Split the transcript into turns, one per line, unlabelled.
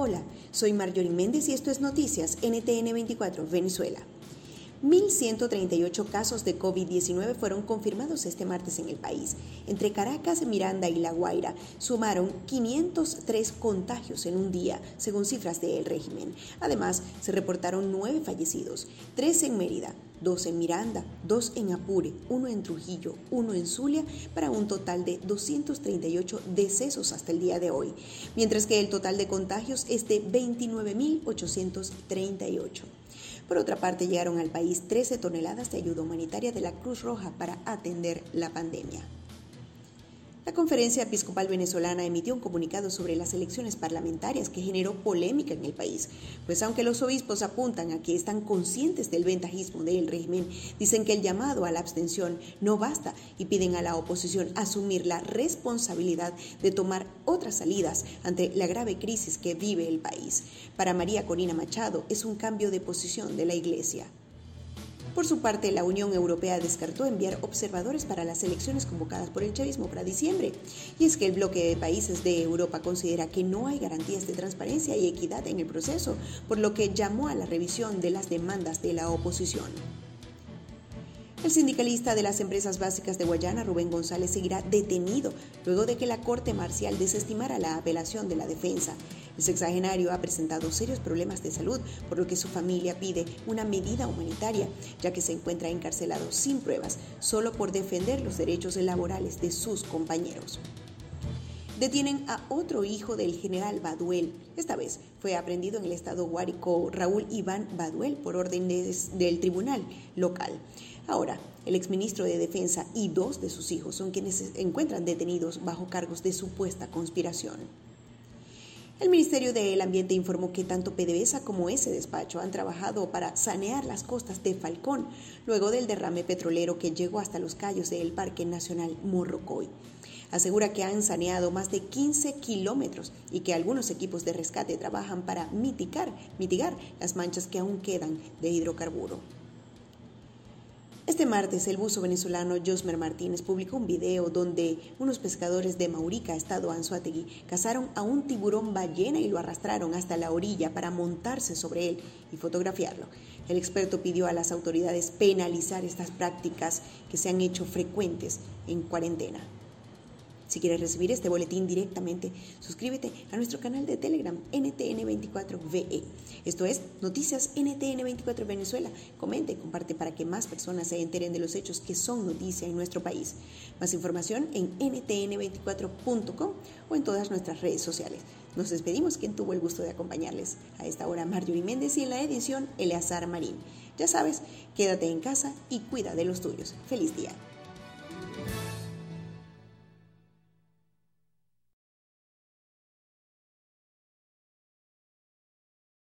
Hola, soy Marjorie Méndez y esto es Noticias NTN 24 Venezuela. 1.138 casos de COVID-19 fueron confirmados este martes en el país. Entre Caracas, Miranda y La Guaira sumaron 503 contagios en un día, según cifras del régimen. Además, se reportaron nueve fallecidos, tres en Mérida, dos en Miranda, dos en Apure, uno en Trujillo, uno en Zulia, para un total de 238 decesos hasta el día de hoy, mientras que el total de contagios es de 29.838. Por otra parte, llegaron al país 13 toneladas de ayuda humanitaria de la Cruz Roja para atender la pandemia. La Conferencia Episcopal Venezolana emitió un comunicado sobre las elecciones parlamentarias que generó polémica en el país, pues aunque los obispos apuntan a que están conscientes del ventajismo del régimen, dicen que el llamado a la abstención no basta y piden a la oposición asumir la responsabilidad de tomar otras salidas ante la grave crisis que vive el país. Para María Corina Machado es un cambio de posición de la Iglesia. Por su parte, la Unión Europea descartó enviar observadores para las elecciones convocadas por el chavismo para diciembre. Y es que el bloque de países de Europa considera que no hay garantías de transparencia y equidad en el proceso, por lo que llamó a la revisión de las demandas de la oposición. El sindicalista de las empresas básicas de Guayana, Rubén González, seguirá detenido luego de que la Corte Marcial desestimara la apelación de la defensa. El sexagenario ha presentado serios problemas de salud, por lo que su familia pide una medida humanitaria, ya que se encuentra encarcelado sin pruebas, solo por defender los derechos laborales de sus compañeros detienen a otro hijo del general Baduel. Esta vez fue aprendido en el estado Guárico Raúl Iván Baduel por órdenes del tribunal local. Ahora, el exministro de Defensa y dos de sus hijos son quienes se encuentran detenidos bajo cargos de supuesta conspiración. El Ministerio del Ambiente informó que tanto PDVSA como ese despacho han trabajado para sanear las costas de Falcón luego del derrame petrolero que llegó hasta los callos del Parque Nacional Morrocoy. Asegura que han saneado más de 15 kilómetros y que algunos equipos de rescate trabajan para mitigar, mitigar las manchas que aún quedan de hidrocarburo. Este martes, el buzo venezolano Josmer Martínez publicó un video donde unos pescadores de Maurica, estado Anzuategui, cazaron a un tiburón ballena y lo arrastraron hasta la orilla para montarse sobre él y fotografiarlo. El experto pidió a las autoridades penalizar estas prácticas que se han hecho frecuentes en cuarentena. Si quieres recibir este boletín directamente, suscríbete a nuestro canal de Telegram NTN24VE. Esto es Noticias NTN24 Venezuela. Comente y comparte para que más personas se enteren de los hechos que son noticia en nuestro país. Más información en ntn24.com o en todas nuestras redes sociales. Nos despedimos quien tuvo el gusto de acompañarles. A esta hora Marjorie Méndez y en la edición Eleazar Marín. Ya sabes, quédate en casa y cuida de los tuyos. Feliz día.